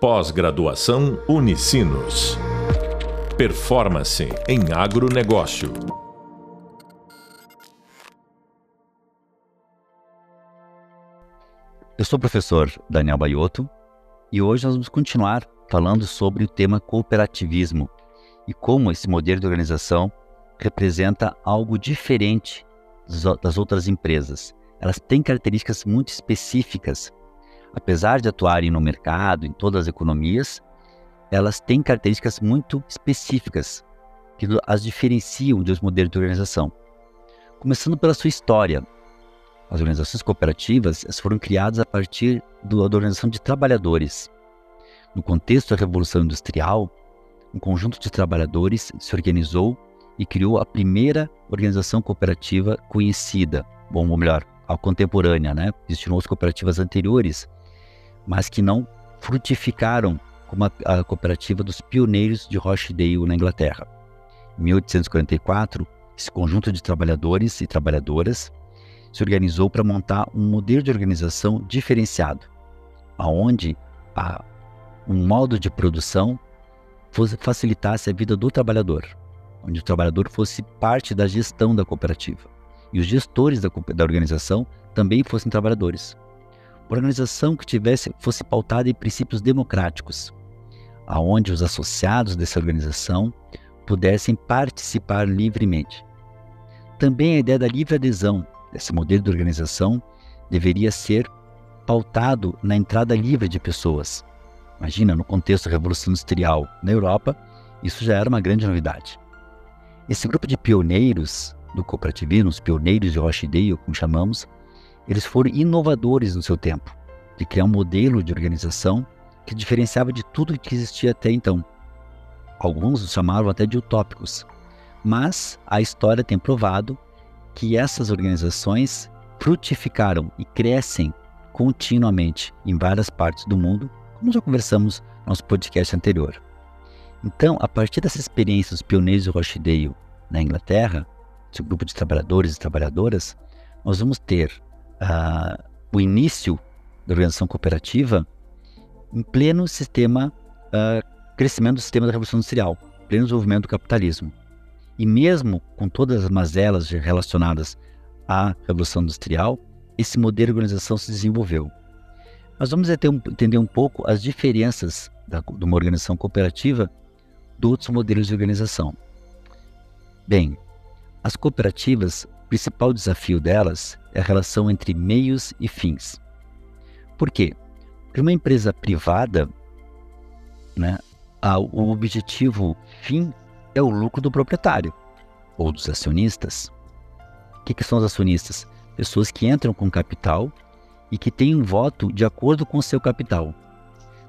Pós-graduação Unicinos. Performance em agronegócio. Eu sou o professor Daniel Baiotto e hoje nós vamos continuar falando sobre o tema cooperativismo e como esse modelo de organização representa algo diferente das outras empresas. Elas têm características muito específicas apesar de atuarem no mercado, em todas as economias, elas têm características muito específicas que as diferenciam dos modelos de organização. Começando pela sua história, as organizações cooperativas foram criadas a partir da organização de trabalhadores. No contexto da Revolução Industrial, um conjunto de trabalhadores se organizou e criou a primeira organização cooperativa conhecida, bom, ou melhor, a contemporânea, né? Existiram outras cooperativas anteriores, mas que não frutificaram como a, a cooperativa dos pioneiros de Rochdale na Inglaterra. Em 1844, esse conjunto de trabalhadores e trabalhadoras se organizou para montar um modelo de organização diferenciado, aonde a, um modo de produção fosse, facilitasse a vida do trabalhador, onde o trabalhador fosse parte da gestão da cooperativa e os gestores da, da organização também fossem trabalhadores organização que tivesse fosse pautada em princípios democráticos, aonde os associados dessa organização pudessem participar livremente. Também a ideia da livre adesão desse modelo de organização deveria ser pautado na entrada livre de pessoas. Imagina, no contexto da Revolução Industrial na Europa, isso já era uma grande novidade. Esse grupo de pioneiros do cooperativismo, os pioneiros de Rochdale, como chamamos, eles foram inovadores no seu tempo, de criar um modelo de organização que diferenciava de tudo que existia até então. Alguns os chamavam até de utópicos, mas a história tem provado que essas organizações frutificaram e crescem continuamente em várias partes do mundo, como já conversamos no nosso podcast anterior. Então, a partir dessa experiência dos pioneiros de Rochdale na Inglaterra, esse grupo de trabalhadores e trabalhadoras, nós vamos ter o início da organização cooperativa em pleno sistema, crescimento do sistema da Revolução Industrial, pleno desenvolvimento do capitalismo. E mesmo com todas as mazelas relacionadas à Revolução Industrial, esse modelo de organização se desenvolveu. Mas vamos entender um pouco as diferenças da, de uma organização cooperativa de outros modelos de organização. Bem, as cooperativas principal desafio delas é a relação entre meios e fins. Por quê? Porque uma empresa privada, né, o objetivo fim é o lucro do proprietário ou dos acionistas. O que, que são os acionistas? Pessoas que entram com capital e que têm um voto de acordo com o seu capital.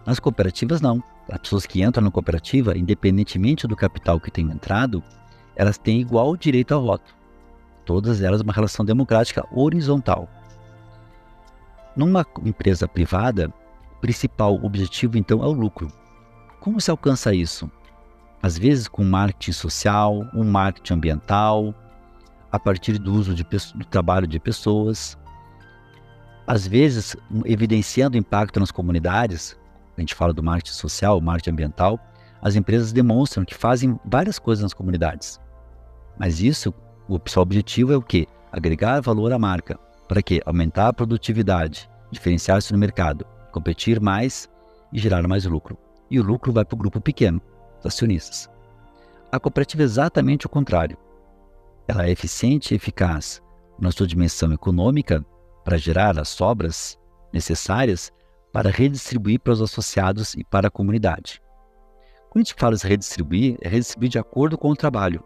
Nas cooperativas, não. As pessoas que entram na cooperativa, independentemente do capital que tenham entrado, elas têm igual direito ao voto todas elas uma relação democrática horizontal. Numa empresa privada, o principal objetivo então é o lucro. Como se alcança isso? Às vezes com marketing social, um marketing ambiental, a partir do uso de, do trabalho de pessoas, às vezes evidenciando o impacto nas comunidades, a gente fala do marketing social, marketing ambiental, as empresas demonstram que fazem várias coisas nas comunidades. Mas isso o seu objetivo é o quê? Agregar valor à marca. Para quê? Aumentar a produtividade, diferenciar-se no mercado, competir mais e gerar mais lucro. E o lucro vai para o grupo pequeno, os acionistas. A cooperativa é exatamente o contrário. Ela é eficiente e eficaz na sua dimensão econômica para gerar as sobras necessárias para redistribuir para os associados e para a comunidade. Quando a gente fala de redistribuir, é redistribuir de acordo com o trabalho.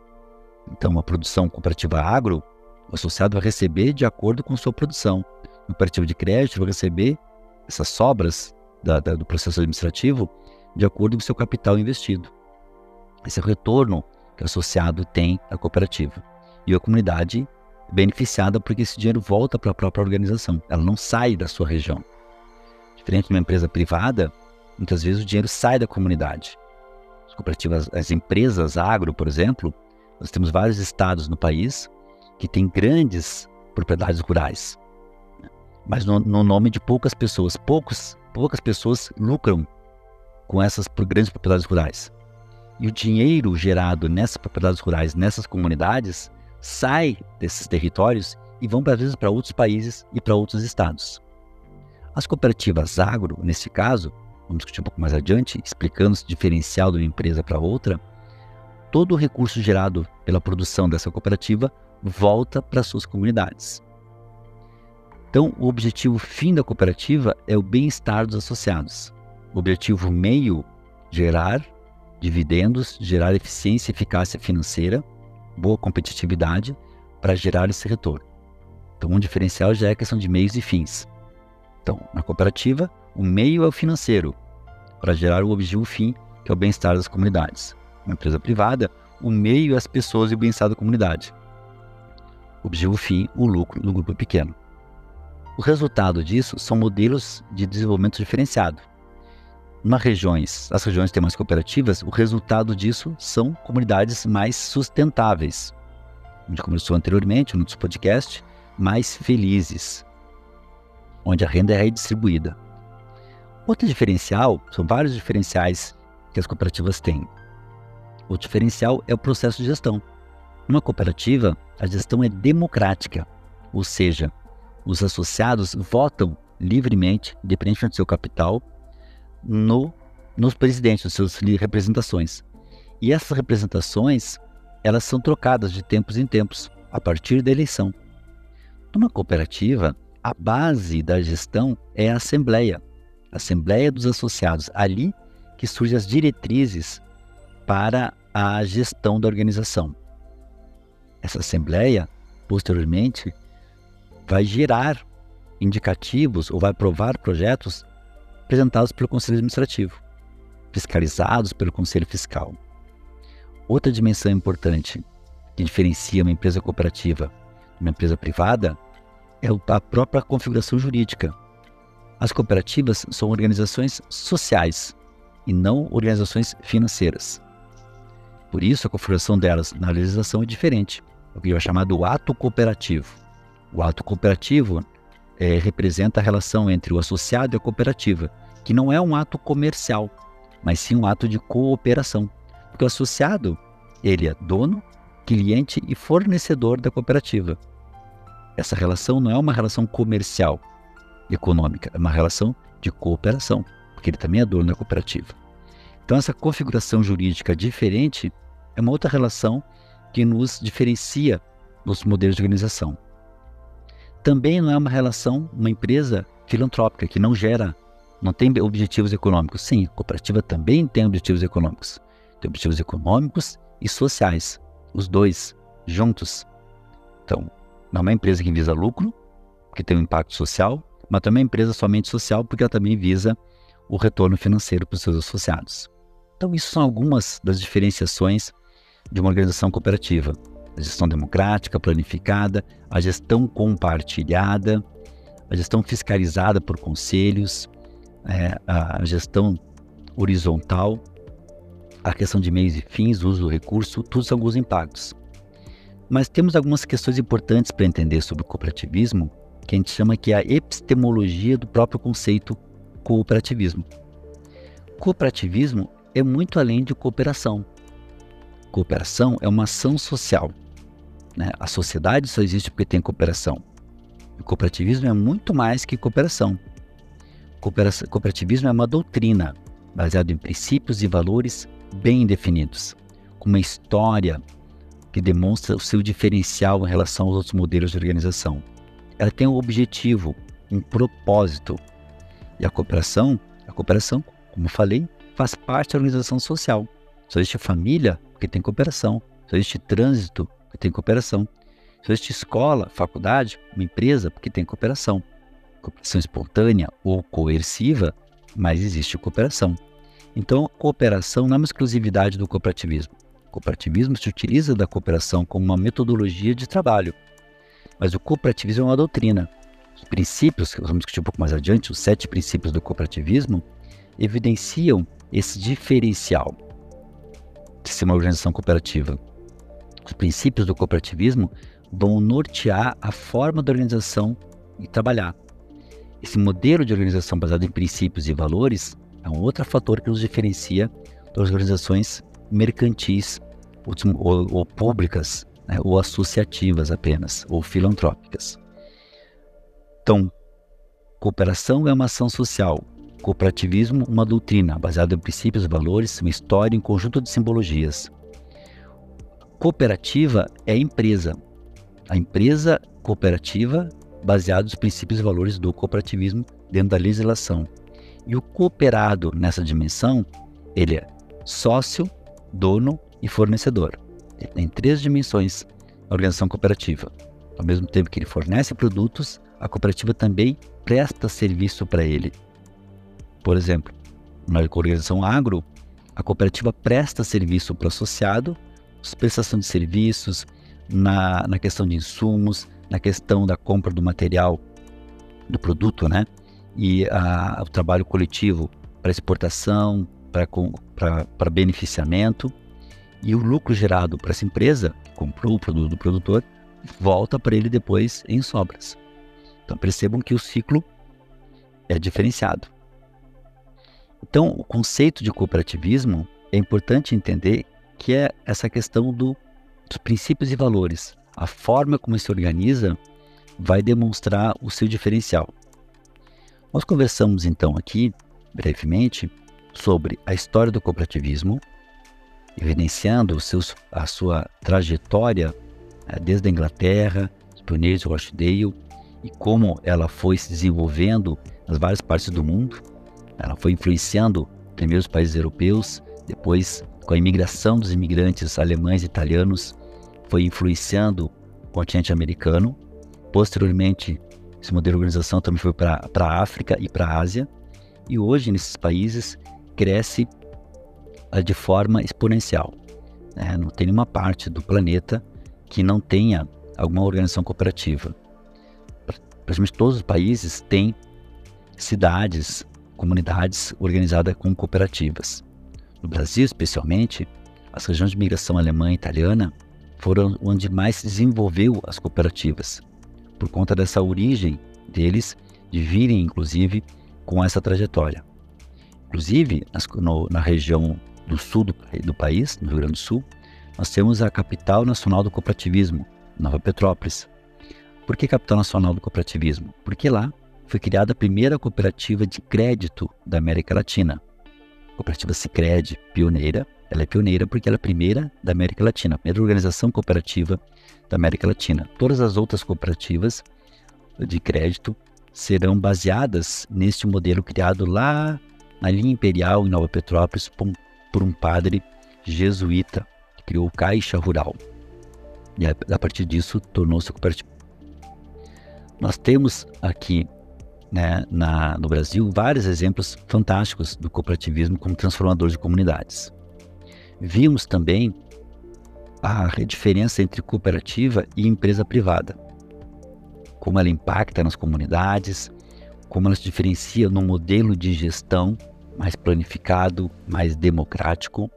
Então, uma produção cooperativa agro, o associado vai receber de acordo com sua produção. No cooperativo de crédito, vai receber essas sobras da, da, do processo administrativo de acordo com seu capital investido. Esse é o retorno que o associado tem à cooperativa. E a comunidade é beneficiada porque esse dinheiro volta para a própria organização, ela não sai da sua região. Diferente de uma empresa privada, muitas vezes o dinheiro sai da comunidade. As cooperativas, as empresas agro, por exemplo, nós temos vários estados no país que têm grandes propriedades rurais, mas no, no nome de poucas pessoas. Poucos, poucas pessoas lucram com essas grandes propriedades rurais. E o dinheiro gerado nessas propriedades rurais, nessas comunidades, sai desses territórios e vão, às vezes, para outros países e para outros estados. As cooperativas agro, nesse caso, vamos discutir um pouco mais adiante, explicando esse diferencial de uma empresa para outra, todo o recurso gerado pela produção dessa cooperativa volta para suas comunidades. Então, o objetivo fim da cooperativa é o bem-estar dos associados. O objetivo meio, gerar dividendos, gerar eficiência e eficácia financeira, boa competitividade para gerar esse retorno. Então, um diferencial já é a questão de meios e fins. Então, na cooperativa, o meio é o financeiro, para gerar o objetivo fim, que é o bem-estar das comunidades. Na empresa privada, o meio as pessoas e o bem-estar da comunidade. O objetivo fim, o lucro do grupo pequeno. O resultado disso são modelos de desenvolvimento diferenciado. Nas regiões, as regiões têm mais cooperativas, o resultado disso são comunidades mais sustentáveis. Gente conversou anteriormente no nosso podcast, mais felizes, onde a renda é redistribuída. Outro diferencial, são vários diferenciais que as cooperativas têm. O diferencial é o processo de gestão. Numa cooperativa, a gestão é democrática, ou seja, os associados votam livremente, independente do seu capital, no, nos presidentes, nas suas representações. E essas representações, elas são trocadas de tempos em tempos, a partir da eleição. Numa cooperativa, a base da gestão é a assembleia, a assembleia dos associados. Ali que surgem as diretrizes para a gestão da organização. Essa assembleia, posteriormente, vai gerar indicativos ou vai aprovar projetos apresentados pelo Conselho Administrativo, fiscalizados pelo Conselho Fiscal. Outra dimensão importante que diferencia uma empresa cooperativa de uma empresa privada é a própria configuração jurídica. As cooperativas são organizações sociais e não organizações financeiras. Por isso, a configuração delas na legislação é diferente, o que é chamado ato cooperativo. O ato cooperativo é, representa a relação entre o associado e a cooperativa, que não é um ato comercial, mas sim um ato de cooperação. Porque o associado, ele é dono, cliente e fornecedor da cooperativa. Essa relação não é uma relação comercial, econômica, é uma relação de cooperação, porque ele também é dono da cooperativa. Então, essa configuração jurídica diferente é uma outra relação que nos diferencia nos modelos de organização também não é uma relação, uma empresa filantrópica que não gera, não tem objetivos econômicos. Sim, a cooperativa também tem objetivos econômicos. Tem objetivos econômicos e sociais, os dois juntos. Então, não é uma empresa que visa lucro, que tem um impacto social, mas também é uma empresa somente social porque ela também visa o retorno financeiro para os seus associados. Então, isso são algumas das diferenciações de uma organização cooperativa a gestão democrática, planificada, a gestão compartilhada, a gestão fiscalizada por conselhos, é, a gestão horizontal, a questão de meios e fins, uso do recurso, tudo são alguns impactos. Mas temos algumas questões importantes para entender sobre o cooperativismo, que a gente chama que é a epistemologia do próprio conceito cooperativismo. Cooperativismo é muito além de cooperação. Cooperação é uma ação social. Né? A sociedade só existe porque tem cooperação. O cooperativismo é muito mais que cooperação. Cooperação, cooperativismo é uma doutrina baseada em princípios e valores bem definidos, com uma história que demonstra o seu diferencial em relação aos outros modelos de organização. Ela tem um objetivo, um propósito. E a cooperação, a cooperação, como falei, faz parte da organização social. Só existe família porque tem cooperação. Só existe trânsito porque tem cooperação. Se existe escola, faculdade, uma empresa, porque tem cooperação. Cooperação espontânea ou coerciva, mas existe cooperação. Então, a cooperação não é uma exclusividade do cooperativismo. O cooperativismo se utiliza da cooperação como uma metodologia de trabalho, mas o cooperativismo é uma doutrina. Os princípios, que vamos discutir um pouco mais adiante, os sete princípios do cooperativismo, evidenciam esse diferencial ser uma organização cooperativa os princípios do cooperativismo vão nortear a forma da organização e trabalhar. Esse modelo de organização baseado em princípios e valores É um outro fator que nos diferencia das organizações mercantis ou, ou públicas, né, ou associativas apenas, ou filantrópicas. Então, cooperação é uma ação social, cooperativismo, uma doutrina baseada em princípios, valores, uma história e um conjunto de simbologias. Cooperativa é empresa. A empresa cooperativa baseada nos princípios e valores do cooperativismo dentro da legislação. E o cooperado nessa dimensão, ele é sócio, dono e fornecedor. Ele tem três dimensões a organização cooperativa. Ao mesmo tempo que ele fornece produtos, a cooperativa também presta serviço para ele. Por exemplo, na organização agro, a cooperativa presta serviço para o associado, prestação de serviços, na, na questão de insumos, na questão da compra do material, do produto, né? E a, o trabalho coletivo para exportação, para beneficiamento. E o lucro gerado para essa empresa, que comprou o produto do produtor, volta para ele depois em sobras. Então percebam que o ciclo é diferenciado. Então, o conceito de cooperativismo é importante entender que é essa questão do, dos princípios e valores. A forma como se organiza vai demonstrar o seu diferencial. Nós conversamos então aqui, brevemente, sobre a história do cooperativismo, evidenciando seus, a sua trajetória eh, desde a Inglaterra, os pioneiros de Rochdale, e como ela foi se desenvolvendo nas várias partes do mundo. Ela foi influenciando primeiro os países europeus, depois com a imigração dos imigrantes alemães e italianos, foi influenciando o continente americano. Posteriormente, esse modelo de organização também foi para a África e para a Ásia. E hoje, nesses países, cresce ah, de forma exponencial. Né? Não tem nenhuma parte do planeta que não tenha alguma organização cooperativa praticamente todos os países têm cidades, comunidades organizadas com cooperativas. No Brasil, especialmente, as regiões de migração alemã e italiana foram onde mais se desenvolveu as cooperativas, por conta dessa origem deles de virem, inclusive, com essa trajetória. Inclusive, nas, no, na região do sul do, do país, no Rio Grande do Sul, nós temos a capital nacional do cooperativismo, Nova Petrópolis, por que capital nacional do cooperativismo? Porque lá foi criada a primeira cooperativa de crédito da América Latina. A cooperativa Sicredi, pioneira, ela é pioneira porque ela é a primeira da América Latina, a primeira organização cooperativa da América Latina. Todas as outras cooperativas de crédito serão baseadas neste modelo criado lá na linha imperial em Nova Petrópolis por um padre jesuíta que criou Caixa Rural. E a partir disso tornou-se cooperativa nós temos aqui né, na, no Brasil vários exemplos fantásticos do cooperativismo como transformador de comunidades. Vimos também a diferença entre cooperativa e empresa privada, como ela impacta nas comunidades, como ela se diferencia no modelo de gestão mais planificado, mais democrático,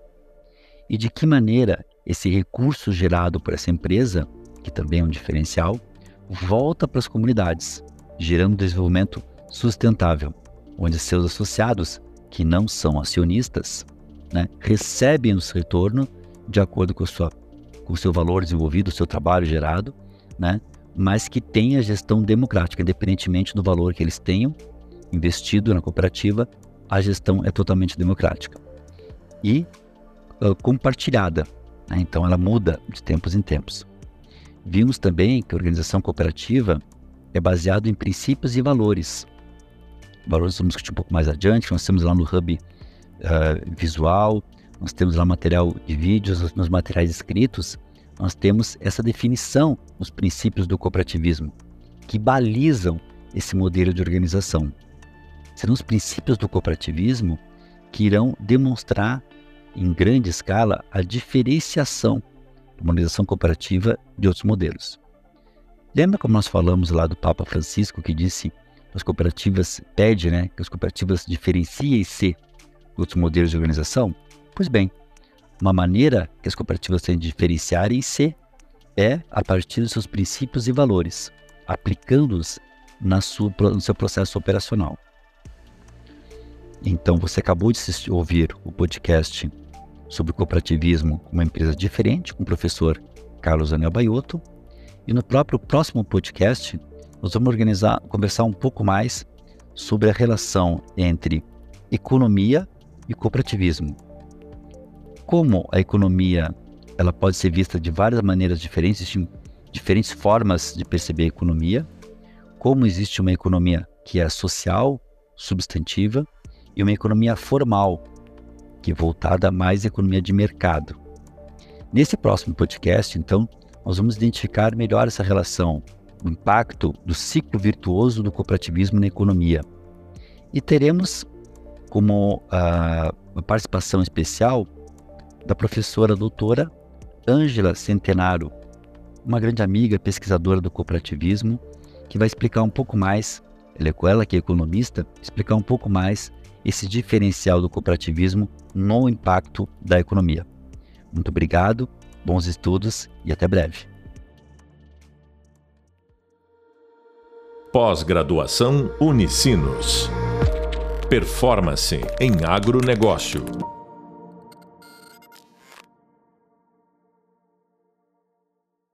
e de que maneira esse recurso gerado por essa empresa, que também é um diferencial, volta para as comunidades, gerando desenvolvimento sustentável, onde seus associados, que não são acionistas, né, recebem o seu retorno de acordo com, sua, com o seu valor desenvolvido, o seu trabalho gerado, né, mas que tem a gestão democrática, independentemente do valor que eles tenham investido na cooperativa, a gestão é totalmente democrática e uh, compartilhada. Né, então ela muda de tempos em tempos. Vimos também que a organização cooperativa é baseada em princípios e valores. Valores vamos discutir um pouco mais adiante, nós temos lá no hub uh, visual, nós temos lá material de vídeos, nos materiais escritos, nós temos essa definição nos princípios do cooperativismo, que balizam esse modelo de organização. Serão os princípios do cooperativismo que irão demonstrar em grande escala a diferenciação harmonização cooperativa de outros modelos. Lembra como nós falamos lá do Papa Francisco que disse as cooperativas pede, né, que as cooperativas diferenciem-se outros modelos de organização? Pois bem, uma maneira que as cooperativas têm de diferenciarem-se é a partir dos seus princípios e valores, aplicando-os no seu processo operacional. Então, você acabou de ouvir o podcast sobre cooperativismo, uma empresa diferente, com o professor Carlos Daniel Baiotto. E no próprio próximo podcast, nós vamos organizar, conversar um pouco mais sobre a relação entre economia e cooperativismo. Como a economia ela pode ser vista de várias maneiras diferentes, existem diferentes formas de perceber a economia, como existe uma economia que é social, substantiva, e uma economia formal, que é voltada mais à economia de mercado. Nesse próximo podcast, então, nós vamos identificar melhor essa relação, o impacto do ciclo virtuoso do cooperativismo na economia. E teremos como uh, uma participação especial da professora doutora Ângela Centenaro, uma grande amiga pesquisadora do cooperativismo, que vai explicar um pouco mais, ela é ela que é economista, explicar um pouco mais esse diferencial do cooperativismo no impacto da economia. Muito obrigado, bons estudos e até breve. Pós-graduação Unicinos. Performance em agronegócio.